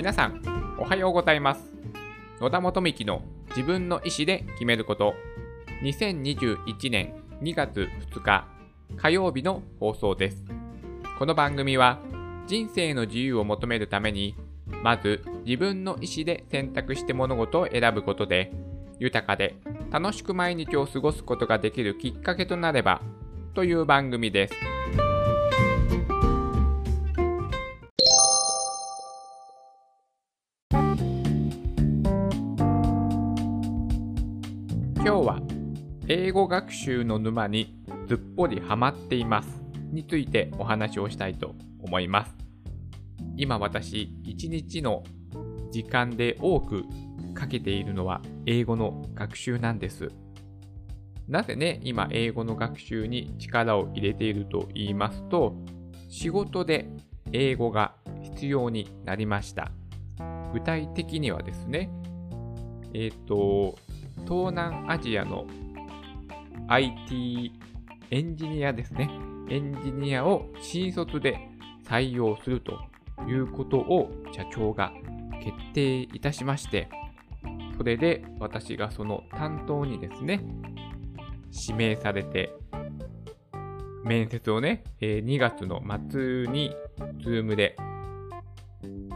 皆さん、おはようございます。野田元幹の自分の意思で決めること、2021年2月2日火曜日の放送です。この番組は、人生の自由を求めるために、まず自分の意思で選択して物事を選ぶことで、豊かで楽しく毎日を過ごすことができるきっかけとなればという番組です。今日は英語学習の沼にずっぽりハマっていますについてお話をしたいと思います。今私一日の時間で多くかけているのは英語の学習なんです。なぜね、今英語の学習に力を入れていると言いますと、仕事で英語が必要になりました。具体的にはですね、えっ、ー、と、東南アジアの IT エンジニアですね。エンジニアを新卒で採用するということを社長が決定いたしまして、それで私がその担当にですね、指名されて、面接をね、2月の末に Zoom で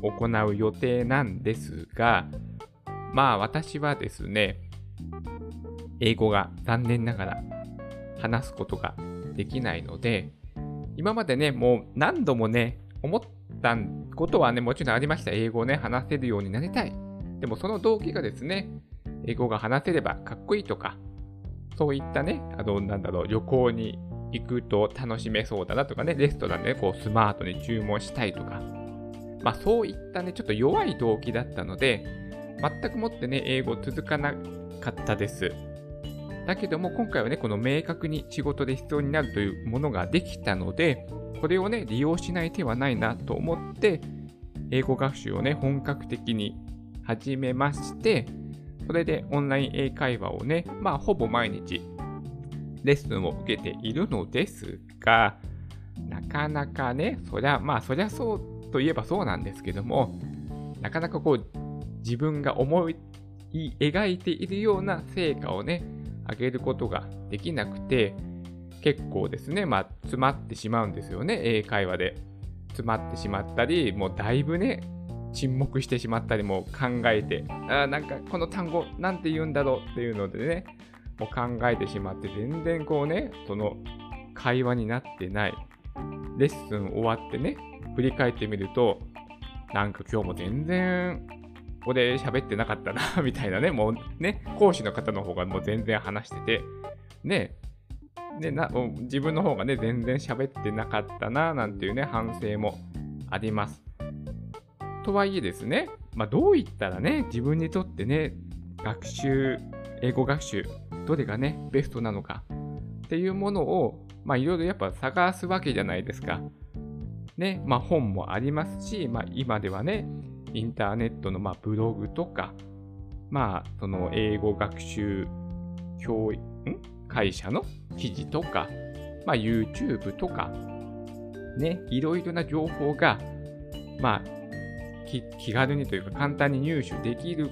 行う予定なんですが、まあ私はですね、英語が残念ながら話すことができないので、今までね、もう何度もね、思ったことはね、もちろんありました。英語をね、話せるようになりたい。でもその動機がですね、英語が話せればかっこいいとか、そういったね、あの、なんだろう、旅行に行くと楽しめそうだなとかね、レストランで、ね、こうスマートに注文したいとか、まあそういったね、ちょっと弱い動機だったので、全くもってね、英語続かなかったです。だけども今回はね、この明確に仕事で必要になるというものができたので、これをね、利用しない手はないなと思って、英語学習をね、本格的に始めまして、それでオンライン英会話をね、まあほぼ毎日レッスンを受けているのですが、なかなかね、そりゃ、まあそりゃそうといえばそうなんですけども、なかなかこう自分が思い描いているような成果をね、上げることができなくて、結構ですね、まあ、詰まってしまうんですよね、英会話で。詰まってしまったり、もうだいぶね、沈黙してしまったりも考えて、あなんかこの単語なんて言うんだろうっていうのでね、もう考えてしまって、全然こうね、その会話になってない。レッスン終わってね、振り返ってみると、なんか今日も全然ここで喋ってなかったな みたいなね、もうね、講師の方の方がもう全然話してて、ね、でな自分の方がね、全然喋ってなかったな、なんていうね、反省もあります。とはいえですね、まあ、どう言ったらね、自分にとってね、学習、英語学習、どれがね、ベストなのかっていうものを、まあ、いろいろやっぱ探すわけじゃないですか。ね、まあ、本もありますし、まあ、今ではね、インターネットのまブログとか、まあ、その英語学習教育、会社の記事とか、まあ、YouTube とか、ね、いろいろな情報が、まあ、気軽にというか簡単に入手できる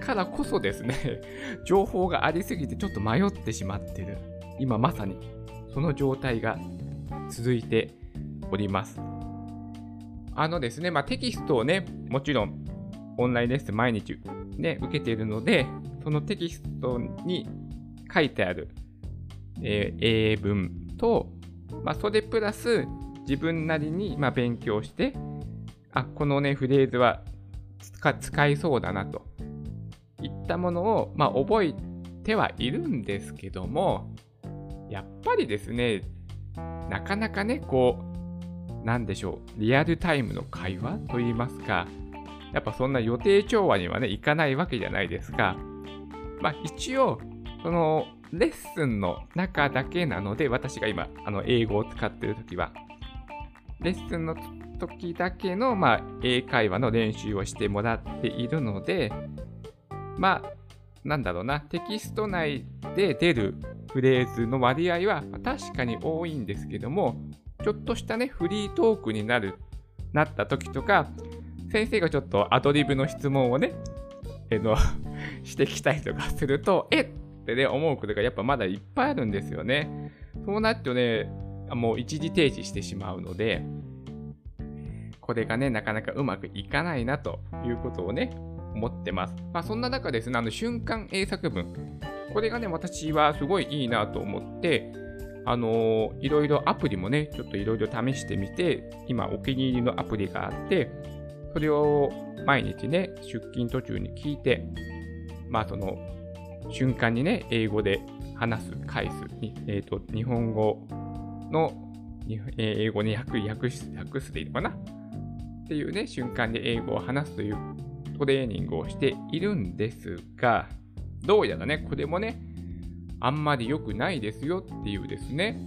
からこそですね、情報がありすぎてちょっと迷ってしまってる。今まさにその状態が続いております。あのですね、まあ、テキストをね、もちろんオンラインレッスン毎日ね、受けているので、そのテキストに書いてある、えー、英文と、まあ、それプラス自分なりに、まあ、勉強して、あ、このね、フレーズは使いそうだなといったものを、まあ、覚えてはいるんですけども、やっぱりですね、なかなかね、こう、何でしょう、リアルタイムの会話といいますか、やっぱそんな予定調和にはね、いかないわけじゃないですか。まあ一応、そのレッスンの中だけなので、私が今、あの英語を使ってるときは、レッスンの時だけの、まあ、英会話の練習をしてもらっているので、まあ、なんだろうな、テキスト内で出るフレーズの割合は確かに多いんですけども、ちょっとしたね、フリートークになる、なった時とか、先生がちょっとアドリブの質問をね、えの してきたりとかすると、えってね、思うことがやっぱまだいっぱいあるんですよね。そうなるとね、もう一時停止してしまうので、これがね、なかなかうまくいかないなということをね、思ってます。まあそんな中ですね、あの瞬間英作文。これがね、私はすごいいいなと思って、あの、いろいろアプリもね、ちょっといろいろ試してみて、今お気に入りのアプリがあって、それを毎日ね、出勤途中に聞いて、まあその瞬間にね、英語で話す、返す、え、ー、と、日本語の、英語に訳訳す訳すでいいのかな？っていうね、瞬間で英語を話すというトレーニングをしているんですが、どうやらね、これもね、あんまり良くないですよっていうですね、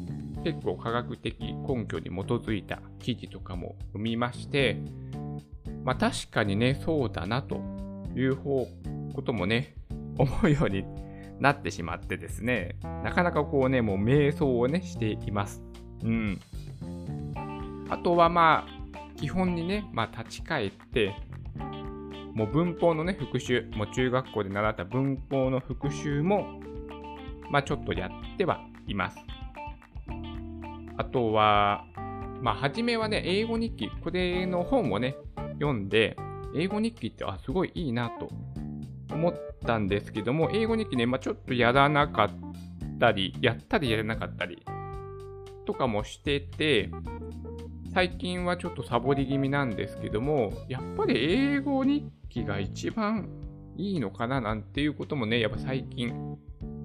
結構科学的根拠に基づいた記事とかも生みまして、まあ確かにね、そうだなという方こともね、思うようになってしまってですね、なかなかこうね、もう瞑想をね、しています。うん。あとはまあ、基本にね、まあ立ち返って、もう文法のね、復習、もう中学校で習った文法の復習もまあ、ちょっとやってはいます。あとは、まあ、初めはね、英語日記、これの本をね、読んで、英語日記ってあすごいいいなと思ったんですけども、英語日記ね、まあ、ちょっとやらなかったり、やったりやらなかったりとかもしてて、最近はちょっとサボり気味なんですけども、やっぱり英語日記が一番いいのかななんていうこともね、やっぱ最近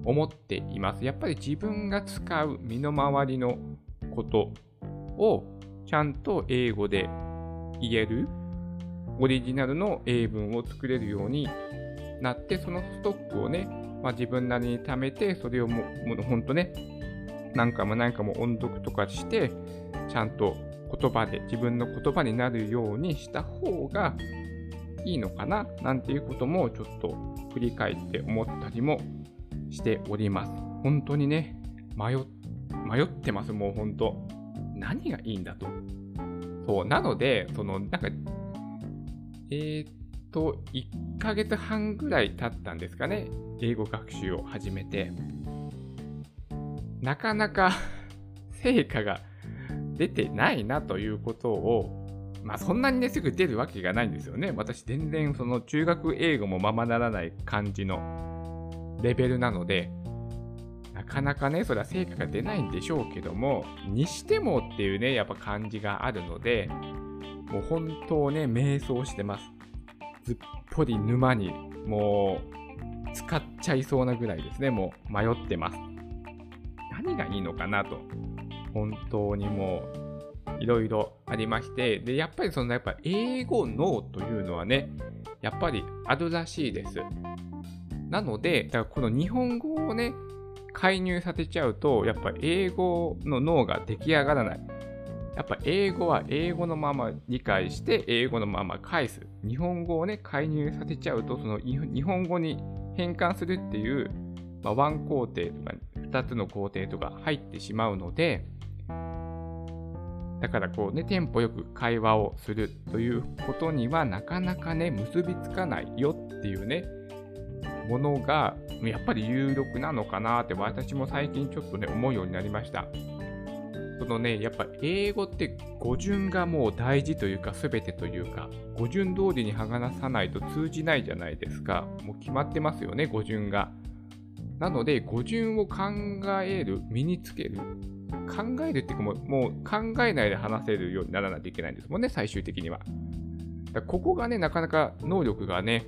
思っています。やっぱり自分が使う身の回りのことをちゃんと英語で言えるオリジナルの英文を作れるようになって、そのストックをね、まあ、自分なりに貯めて、それをもうほんとね、何回も何回も音読とかして、ちゃんと言葉で、自分の言葉になるようにした方がいいのかななんていうこともちょっと振り返って思ったりもしております。本当にね、迷ってます、もう本当。何がいいんだと。そう、なので、その、なんか、えー、っと、1ヶ月半ぐらい経ったんですかね、英語学習を始めて。なかなか 成果が出てないなということを、まあそんなにね、すぐ出るわけがないんですよね。私全然その中学英語もままならない感じのレベルなので、なかなかね、それは成果が出ないんでしょうけども、にしてもっていうね、やっぱ感じがあるので、もう本当ね、瞑想してます。ずっぽり沼に、もう、使っちゃいそうなぐらいですね、もう迷ってます。何がいいのかなと、本当にもう、いろいろありまして、で、やっぱりその、やっぱ英語脳というのはね、やっぱりあるらしいです。なので、だからこの日本語をね、介入させちゃうと、やっぱ英語の脳が出来上がらない。やっぱ英語は英語のまま理解して英語のまま返す。日本語をね、介入させちゃうと、その日本語に変換するっていう、まあ、ワン工程とか2つの工程とか入ってしまうので、だからこうね、テンポよく会話をするということにはなかなかね、結びつかないよっていうね、ものがやっぱり有力なのかなって私も最近ちょっとね思うようになりました。そのね、やっぱ英語って語順がもう大事というか全てというか語順通りに話さないと通じないじゃないですか。もう決まってますよね、語順が。なので語順を考える、身につける。考えるっていうかもうもう考えないで話せるようにならないといけないんですもんね、最終的には。ここがね、なかなか能力がね、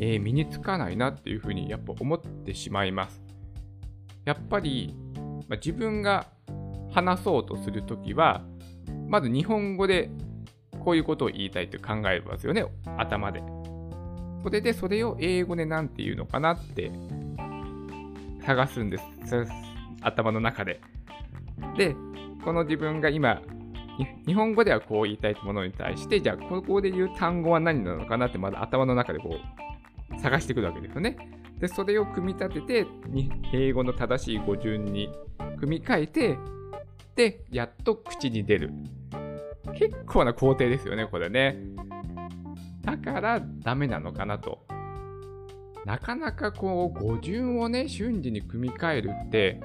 えー、身につかないなっていうふうにやっぱ思ってしまいます。やっぱり、まあ、自分が話そうとするときは、まず日本語でこういうことを言いたいって考えますよね、頭で。それでそれを英語で何て言うのかなって探すんです。頭の中で。で、この自分が今、日本語ではこう言いたいものに対して、じゃあここで言う単語は何なのかなってまだ頭の中でこう探してくるわけですよね。で、それを組み立てて、英語の正しい語順に組み替えて、で、やっと口に出る。結構な工程ですよね、これね。だからダメなのかなと。なかなかこう語順をね、瞬時に組み替えるって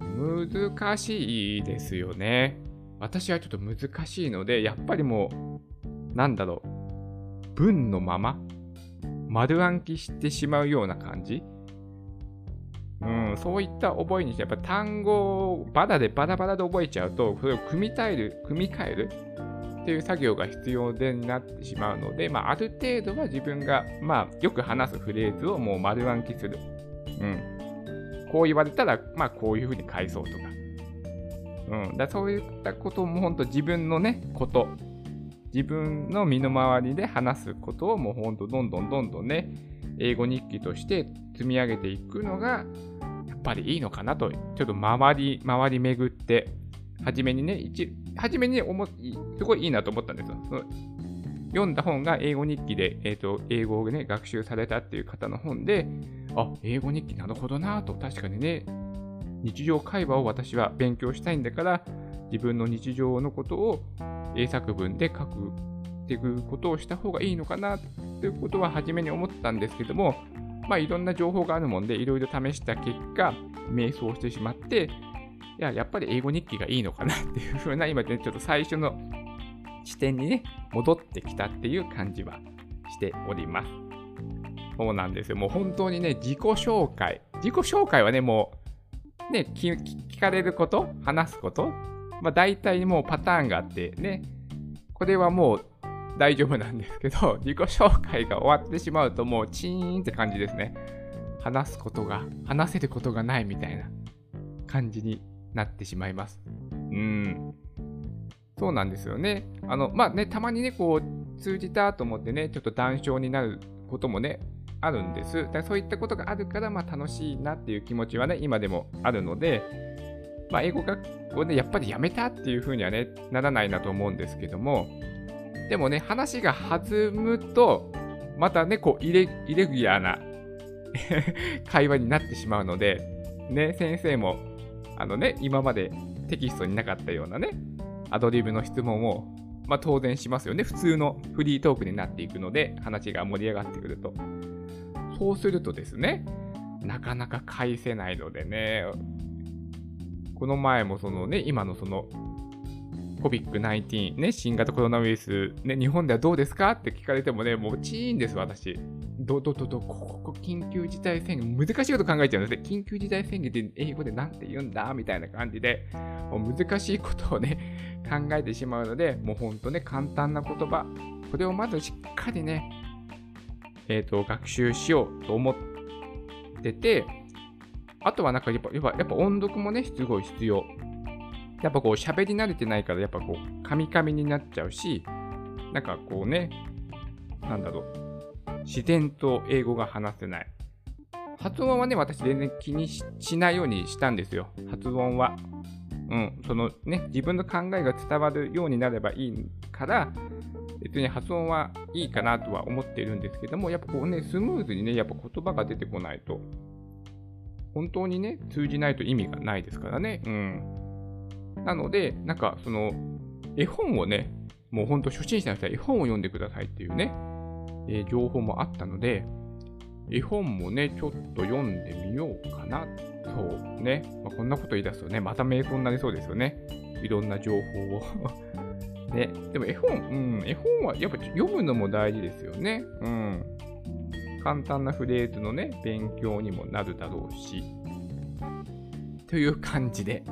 難しいですよね。私はちょっと難しいので、やっぱりもう、なんだろう、文のまま、丸暗記してしまうような感じ？うん、そういった覚えにして、やっぱ単語をバラでバラバラで覚えちゃうと、それを組み替える、組み替えるっていう作業が必要でなってしまうので、まあ、ある程度は自分が、まあ、よく話すフレーズをもう丸暗記する。うん。こう言われたら、まあ、こういうふうに返そうとか。うん。だそういったことも本当自分のね、こと、自分の身の回りで話すことをもう本当どんどんどんどんね、英語日記として積み上げていくのが、やっぱりいいのかなと、ちょっと回り、回り巡って、初めにね、一、初めに思すごいいいなと思ったんですよ。読んだ本が英語日記で、えーと、英語をね、学習されたっていう方の本で、あ、英語日記なるほどなと、確かにね、日常会話を私は勉強したいんだから、自分の日常のことを英作文で書くっていうことをした方がいいのかなということは初めに思ったんですけども、まあいろんな情報があるもんで、いろいろ試した結果、迷走してしまって、いや、やっぱり英語日記がいいのかなっていうふうな、今ね、ちょっと最初の視点にね、戻ってきたっていう感じはしております。そうなんですよ。もう本当にね、自己紹介。自己紹介はね、もう、ね、聞かれること、話すこと、まあ大体もうパターンがあってね、これはもう大丈夫なんですけど、自己紹介が終わってしまうともうチーンって感じですね。話すことが、話せることがないみたいな感じになってしまいます。うん。そうなんですよね。あの、まあね、たまにね、こう、通じたと思ってね、ちょっと談笑になることもね、あるんです。だそういったことがあるから、まあ楽しいなっていう気持ちはね、今でもあるので、まあ英語学校でやっぱりやめたっていうふうにはね、ならないなと思うんですけども、でもね、話が弾むと、またね、こうイレ、イレギュラーな 会話になってしまうので、ね、先生も、あのね、今までテキストになかったようなね、アドリブの質問を、まあ、当然しますよね。普通のフリートークになっていくので、話が盛り上がってくると。そうするとですね、なかなか返せないのでね、この前もそのね、今のその COVID-19、ね、新型コロナウイルス、ね、日本ではどうですかって聞かれてもね、もうチーンです、私。ど、ど、ど、ど、ここ、緊急事態宣言、難しいこと考えちゃうんですね。緊急事態宣言って英語で何て言うんだみたいな感じで、もう難しいことをね、考えてしまうので、もうほんとね、簡単な言葉、これをまずしっかりね、えっ、ー、と、学習しようと思ってて、あとはなんかやっぱ、やっぱ、音読もね、すごい必要。やっぱこう喋り慣れてないから、やっぱこう、カミカミになっちゃうし、なんかこうね、なんだろう、自然と英語が話せない。発音はね、私全然気にしないようにしたんですよ。発音は。うん、そのね、自分の考えが伝わるようになればいいから、別に発音はいいかなとは思っているんですけども、やっぱこうね、スムーズにね、やっぱ言葉が出てこないと、本当にね、通じないと意味がないですからね。うん。なので、なんかその、絵本をね、もうほんと初心者の人は絵本を読んでくださいっていうね、えー、情報もあったので、絵本もね、ちょっと読んでみようかな。そうね。まあ、こんなこと言い出すとね、また瞑想になりそうですよね。いろんな情報を ね。でも絵本、うん、絵本はやっぱ読むのも大事ですよね。うん。簡単なフレーズのね、勉強にもなるだろうし。という感じで、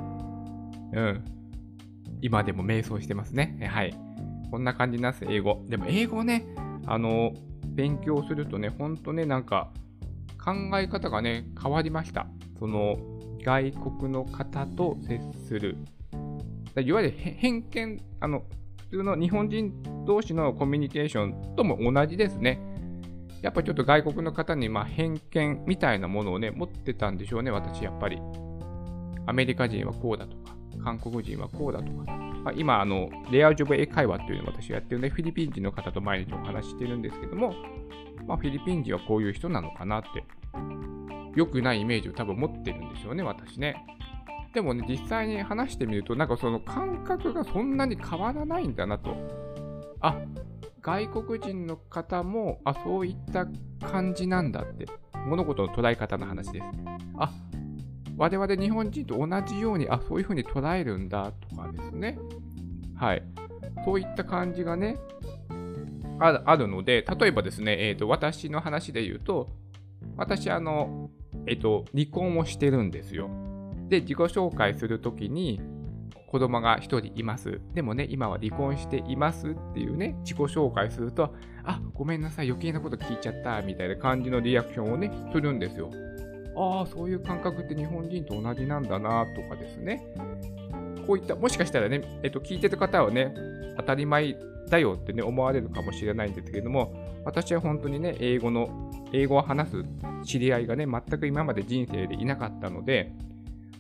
うん。今でも瞑想してますね。はい。こんな感じなんです、英語。でも英語ね、あの、勉強するとね、ほんとね、なんか、考え方がね、変わりました。その、外国の方と接する。いわゆる偏見、あの、普通の日本人同士のコミュニケーションとも同じですね。やっぱちょっと外国の方にま偏見みたいなものをね、持ってたんでしょうね、私やっぱり。アメリカ人はこうだとか、韓国人はこうだとか、まあ、今、あの、レアジョブ英会話っていうのを私やってるんで、フィリピン人の方と毎日お話してるんですけども、まあ、フィリピン人はこういう人なのかなって、良くないイメージを多分持ってるんですよね、私ね。でもね、実際に話してみると、なんかその感覚がそんなに変わらないんだなと。あ、外国人の方も、あ、そういった感じなんだって、物事の捉え方の話です。あ、我々日本人と同じように、あ、そういうふうに捉えるんだとかですね。はい。そういった感じがね、あるので、例えばですね、えーと、私の話で言うと、私、あの、えっ、ー、と、離婚をしてるんですよ。で、自己紹介するときに、子供が1人います。でもね、今は離婚していますっていうね、自己紹介すると、あ、ごめんなさい、余計なこと聞いちゃった、みたいな感じのリアクションをね、するんですよ。ああ、そういう感覚って日本人と同じなんだな、とかですね。こういった、もしかしたらね、えっと、聞いてる方はね、当たり前だよってね、思われるかもしれないんですけれども、私は本当にね、英語の、英語を話す知り合いがね、全く今まで人生でいなかったので、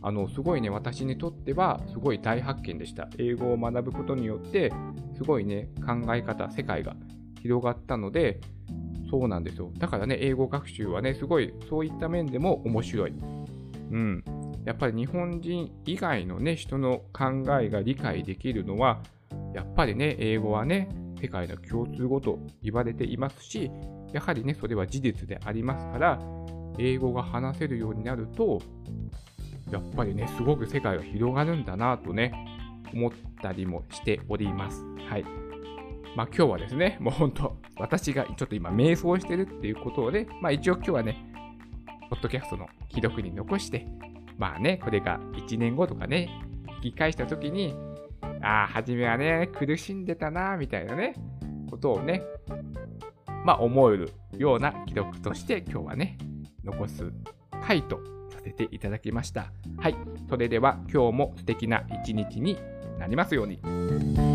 あの、すごいね、私にとっては、すごい大発見でした。英語を学ぶことによって、すごいね、考え方、世界が広がったので、そうなんですよ。だからね、英語学習はね、すごい、そういった面でも面白い。うん。やっぱり日本人以外のね、人の考えが理解できるのは、やっぱりね、英語はね、世界の共通語と言われていますし、やはりね、それは事実でありますから、英語が話せるようになると、やっぱりね、すごく世界が広がるんだなとね、思ったりもしております。はい。まあ今日はですね、もう本当、私がちょっと今瞑想してるっていうことをね、まあ一応今日はね、ポッドキャストの記録に残して、まあね、これが1年後とかね、聞き返したときに、ああ、初めはね、苦しんでたな、みたいなね、ことをね、まあ思えるような記録として今日はね、残す回とせていただきました。はい。それでは今日も素敵な一日になりますように。